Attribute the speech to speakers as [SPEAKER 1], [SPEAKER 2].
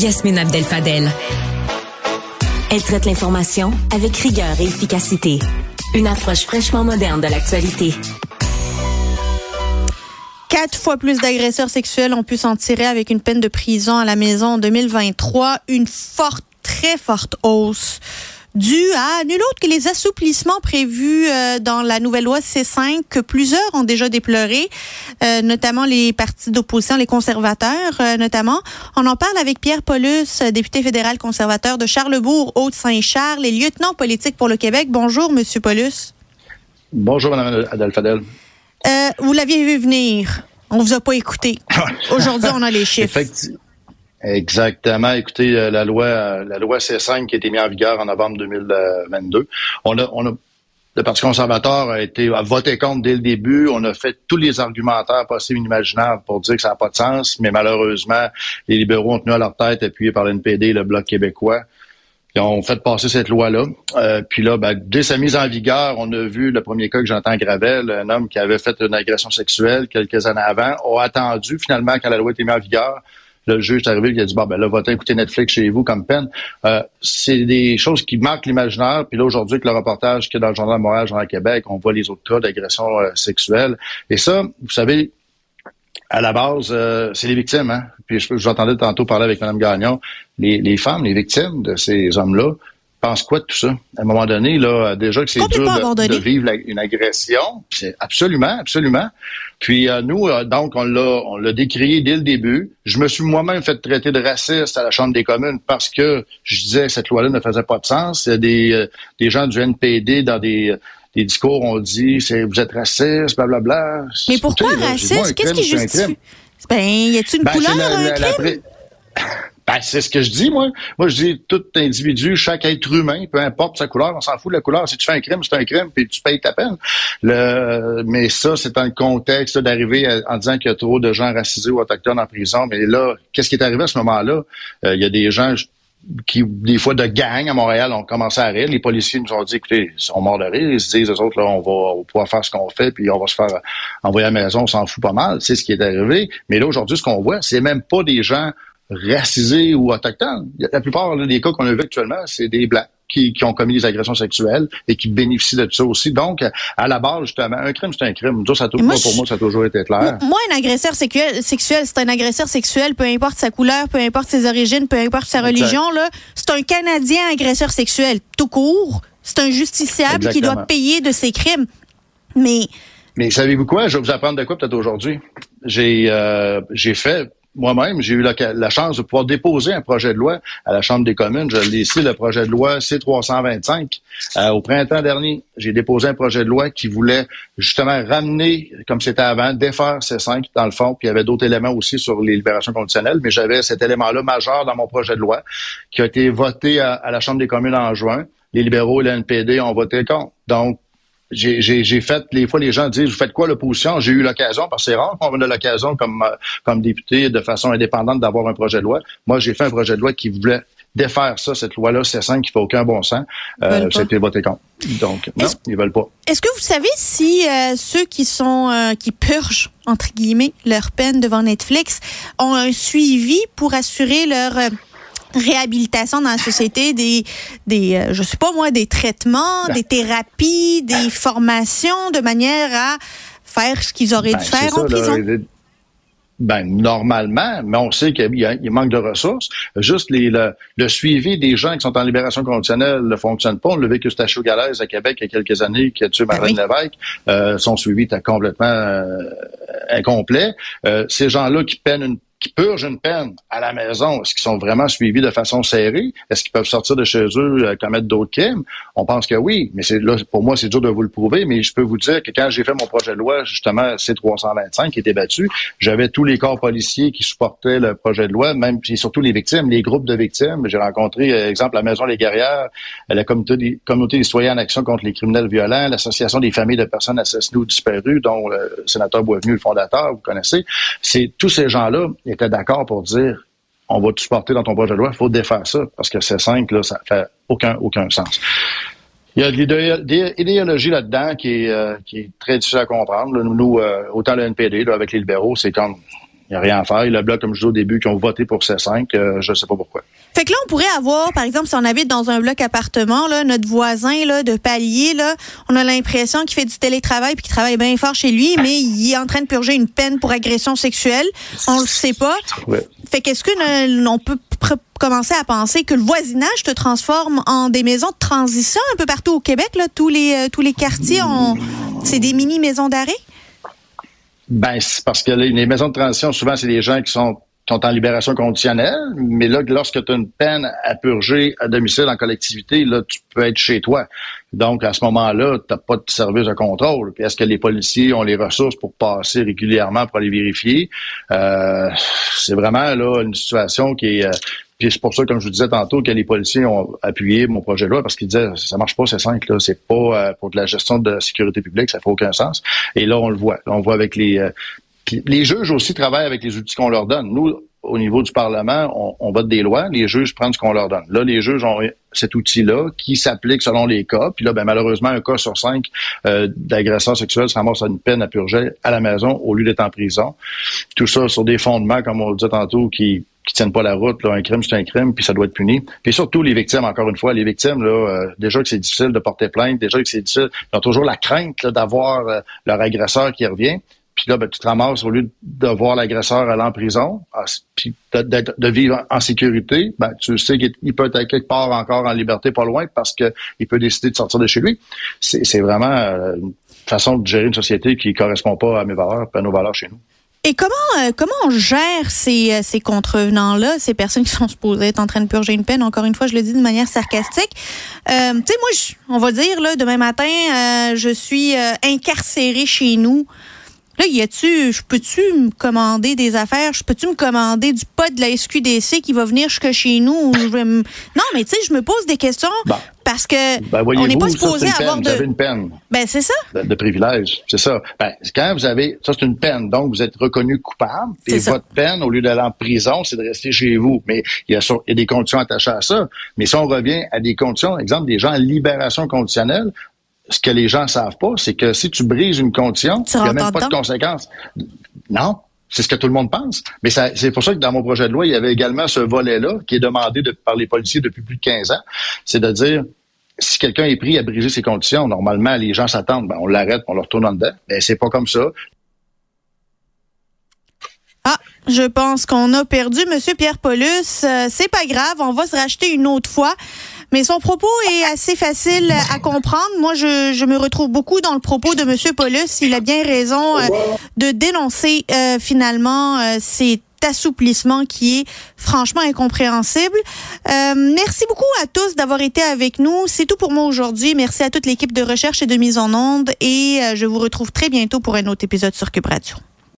[SPEAKER 1] Yasmine Abdel Fadel. Elle traite l'information avec rigueur et efficacité. Une approche fraîchement moderne de l'actualité.
[SPEAKER 2] Quatre fois plus d'agresseurs sexuels ont pu s'en tirer avec une peine de prison à la maison en 2023. Une forte, très forte hausse dû à nul autre que les assouplissements prévus euh, dans la nouvelle loi C5 que plusieurs ont déjà déploré, euh, notamment les partis d'opposition, les conservateurs euh, notamment. On en parle avec Pierre Paulus, député fédéral conservateur de Charlebourg, Haute-Saint-Charles et lieutenant politique pour le Québec. Bonjour, Monsieur Paulus.
[SPEAKER 3] Bonjour, Mme Adalfadel.
[SPEAKER 2] vous l'aviez vu venir. On vous a pas écouté. Aujourd'hui, on a les chiffres.
[SPEAKER 3] Exactement. Écoutez, euh, la loi, euh, la loi C5 qui a été mise en vigueur en novembre 2022, on a, on a le Parti conservateur a été a voté contre dès le début. On a fait tous les argumentaires possibles et imaginables pour dire que ça n'a pas de sens, mais malheureusement, les libéraux ont tenu à leur tête, appuyés par l'NPD et le Bloc québécois. Ils ont fait passer cette loi-là. Euh, puis là, ben, dès sa mise en vigueur, on a vu le premier cas que j'entends Gravel, un homme qui avait fait une agression sexuelle quelques années avant, a attendu finalement quand la loi était mise en vigueur le juge est arrivé il a dit bon ben là, va écouter Netflix chez vous comme peine. Euh, c'est des choses qui marquent l'imaginaire. Puis là, aujourd'hui, avec le reportage qu'il y a dans le journal Montréal, Journal Québec, on voit les autres cas d'agression euh, sexuelle. Et ça, vous savez, à la base, euh, c'est les victimes. Hein? Puis j'entendais tantôt parler avec Mme Gagnon. Les, les femmes, les victimes de ces hommes-là, pense quoi de tout ça? À un moment donné, là, déjà que c'est dur de, vivre une agression. Absolument, absolument. Puis euh, nous, euh, donc, on l'a, on l'a décrié dès le début. Je me suis moi-même fait traiter de raciste à la Chambre des communes parce que je disais que cette loi-là ne faisait pas de sens. Il y a des, euh, des gens du NPD dans des des discours ont dit c'est vous êtes raciste, blablabla.
[SPEAKER 2] Mais pourquoi raciste? Qu'est-ce qui justifie? Ben, y a-t-il une ben, couleur, un crime?
[SPEAKER 3] Ben, c'est ce que je dis, moi. Moi, je dis tout individu, chaque être humain, peu importe sa couleur, on s'en fout de la couleur. Si tu fais un crime, c'est un crime, puis tu payes ta peine. Le, mais ça, c'est dans le contexte d'arriver en disant qu'il y a trop de gens racisés ou autochtones en prison. Mais là, qu'est-ce qui est arrivé à ce moment-là? Euh, il y a des gens qui, des fois, de gang à Montréal, ont commencé à rire. Les policiers nous ont dit, écoutez, ils sont morts de rire. Ils se disent, eux autres, là, on va, pouvoir faire ce qu'on fait, puis on va se faire envoyer à la maison, on s'en fout pas mal. C'est ce qui est arrivé. Mais là, aujourd'hui, ce qu'on voit, c'est même pas des gens racisés ou autochtones. La plupart des cas qu'on a vu actuellement, c'est des Blancs. Qui, ont commis des agressions sexuelles et qui bénéficient de ça aussi. Donc, à la base, justement, un crime, c'est un crime. Ça, pour moi, ça a toujours été clair.
[SPEAKER 2] Moi, un agresseur sexuel, sexuel c'est un agresseur sexuel, peu importe sa couleur, peu importe ses origines, peu importe sa religion. Là, c'est un Canadien agresseur sexuel, tout court. C'est un justiciable qui doit payer de ses crimes. Mais...
[SPEAKER 3] Mais savez-vous quoi? Je vais vous apprendre de quoi peut-être aujourd'hui. J'ai euh, j'ai fait moi-même, j'ai eu la, chance de pouvoir déposer un projet de loi à la Chambre des communes. Je l'ai ici, le projet de loi C-325. Euh, au printemps dernier, j'ai déposé un projet de loi qui voulait justement ramener, comme c'était avant, défaire C5 dans le fond. Puis il y avait d'autres éléments aussi sur les libérations conditionnelles, mais j'avais cet élément-là majeur dans mon projet de loi qui a été voté à, la Chambre des communes en juin. Les libéraux et l'NPD ont voté contre. Donc, j'ai fait, les fois, les gens disent, vous faites quoi l'opposition? J'ai eu l'occasion, parce que c'est rare qu'on ait l'occasion comme, euh, comme député de façon indépendante d'avoir un projet de loi. Moi, j'ai fait un projet de loi qui voulait défaire ça, cette loi-là, c'est 5 qui fait aucun bon sens. Euh, C'était voté contre. Donc, non, ils veulent pas.
[SPEAKER 2] Est-ce que vous savez si euh, ceux qui sont euh, qui purgent entre guillemets leur peine devant Netflix ont un suivi pour assurer leur réhabilitation dans la société, des, des euh, je sais pas moi, des traitements, ben. des thérapies, des formations de manière à faire ce qu'ils auraient dû ben, faire en prison?
[SPEAKER 3] ben, normalement, mais on sait qu'il manque de ressources. Juste les, le, suivi des gens qui sont en libération conditionnelle ne fonctionne pas. On l'a vécu à Galaise à Québec il y a quelques années, qui a tué ben Marlène Lévesque. Euh, son suivi était complètement euh, incomplet. Euh, ces gens-là qui peinent une qui purgent une peine à la maison, est-ce qu'ils sont vraiment suivis de façon serrée? Est-ce qu'ils peuvent sortir de chez eux, euh, commettre d'autres crimes? On pense que oui, mais c'est là, pour moi, c'est dur de vous le prouver, mais je peux vous dire que quand j'ai fait mon projet de loi, justement, C-325, qui était battu, j'avais tous les corps policiers qui supportaient le projet de loi, même, puis surtout les victimes, les groupes de victimes. J'ai rencontré, euh, exemple, la Maison Les Guerrières, la communauté des, communauté des citoyens en action contre les criminels violents, l'Association des familles de personnes assassinées ou disparues, dont le sénateur Boisvenu, le fondateur, vous connaissez. C'est tous ces gens-là, était d'accord pour dire on va te supporter dans ton projet de loi, il faut défaire ça, parce que c'est simple, là, ça fait aucun, aucun sens. Il y a de l'idéologie là-dedans qui est, euh, qui est très difficile à comprendre. Nous, euh, autant le NPD, avec les libéraux, c'est comme Il n'y a rien à faire. Le bloc, comme je dis au début, qui ont voté pour C5, euh, je ne sais pas pourquoi.
[SPEAKER 2] Fait que là, on pourrait avoir, par exemple, si on habite dans un bloc appartement, là, notre voisin là, de palier, là, on a l'impression qu'il fait du télétravail puis qu'il travaille bien fort chez lui, mais il est en train de purger une peine pour agression sexuelle. On le sait pas. Fait qu'est-ce que on peut commencer à penser que le voisinage se transforme en des maisons de transition un peu partout au Québec. Là, tous les euh, tous les quartiers ont c'est des mini maisons d'arrêt?
[SPEAKER 3] Ben c'est parce que les maisons de transition souvent c'est des gens qui sont sont en libération conditionnelle, mais là, lorsque tu as une peine à purger à domicile en collectivité, là, tu peux être chez toi. Donc, à ce moment-là, tu n'as pas de service de contrôle. Puis est-ce que les policiers ont les ressources pour passer régulièrement pour aller vérifier? Euh, c'est vraiment là une situation qui est. Euh, puis c'est pour ça, comme je vous disais tantôt, que les policiers ont appuyé mon projet de loi parce qu'ils disaient ça marche pas, c'est simple, là, c'est pas euh, pour de la gestion de sécurité publique, ça fait aucun sens. Et là, on le voit. on voit avec les les juges aussi travaillent avec les outils qu'on leur donne. Nous, au niveau du Parlement, on, vote des lois, les juges prennent ce qu'on leur donne. Là, les juges ont cet outil-là qui s'applique selon les cas. Puis là, ben, malheureusement, un cas sur cinq euh, d'agresseur sexuel se ramasse à une peine à purger à la maison au lieu d'être en prison. Tout ça sur des fondements, comme on le disait tantôt, qui qui tiennent pas la route. Là. Un crime, c'est un crime, puis ça doit être puni. Puis surtout les victimes, encore une fois, les victimes, là, euh, déjà que c'est difficile de porter plainte, déjà que c'est difficile, ils ont toujours la crainte d'avoir euh, leur agresseur qui revient. Puis là, ben, tu te ramasses au lieu de voir l'agresseur aller en prison, ah, puis de, vivre en sécurité, ben, tu sais qu'il peut être quelque part encore en liberté, pas loin, parce qu'il peut décider de sortir de chez lui. C'est vraiment euh, une façon de gérer une société qui correspond pas à mes valeurs, à nos valeurs chez nous.
[SPEAKER 2] Et comment euh, comment on gère ces, euh, ces contrevenants-là, ces personnes qui sont supposées être en train de purger une peine? Encore une fois, je le dis de manière sarcastique. Euh, tu sais, moi, on va dire, là, demain matin, je suis incarcéré chez nous. Là, y a-tu, je peux-tu me commander des affaires? Je peux-tu me commander du pot de la SQDC qui va venir jusque chez nous? Non, mais tu sais, je me pose des questions parce que
[SPEAKER 3] ben, on n'est pas supposé avoir de. Vous avez une peine.
[SPEAKER 2] Ben, c'est ça.
[SPEAKER 3] De, privilège. C'est ça. Ben, quand vous avez, ça, c'est une peine. Donc, vous êtes reconnu coupable. Et votre peine, au lieu d'aller en prison, c'est de rester chez vous. Mais il y, a, il y a des conditions attachées à ça. Mais si on revient à des conditions, exemple, des gens en libération conditionnelle, ce que les gens savent pas, c'est que si tu brises une condition, il n'y a même pas de conséquences. Non, c'est ce que tout le monde pense. Mais c'est pour ça que dans mon projet de loi, il y avait également ce volet-là qui est demandé par les policiers depuis plus de 15 ans. C'est de dire, si quelqu'un est pris à briser ses conditions, normalement, les gens s'attendent, ben, on l'arrête, on le retourne en dedans. Mais c'est pas comme ça.
[SPEAKER 2] Ah, je pense qu'on a perdu Monsieur Pierre Paulus. Euh, c'est pas grave, on va se racheter une autre fois. Mais son propos est assez facile à comprendre. Moi, je, je me retrouve beaucoup dans le propos de Monsieur Paulus. Il a bien raison euh, de dénoncer euh, finalement euh, cet assouplissement qui est franchement incompréhensible. merci beaucoup à tous d'avoir été avec nous. C'est tout pour moi aujourd'hui. Merci à toute l'équipe de recherche et de mise en onde et je vous retrouve très bientôt pour un autre épisode sur Cube Radio.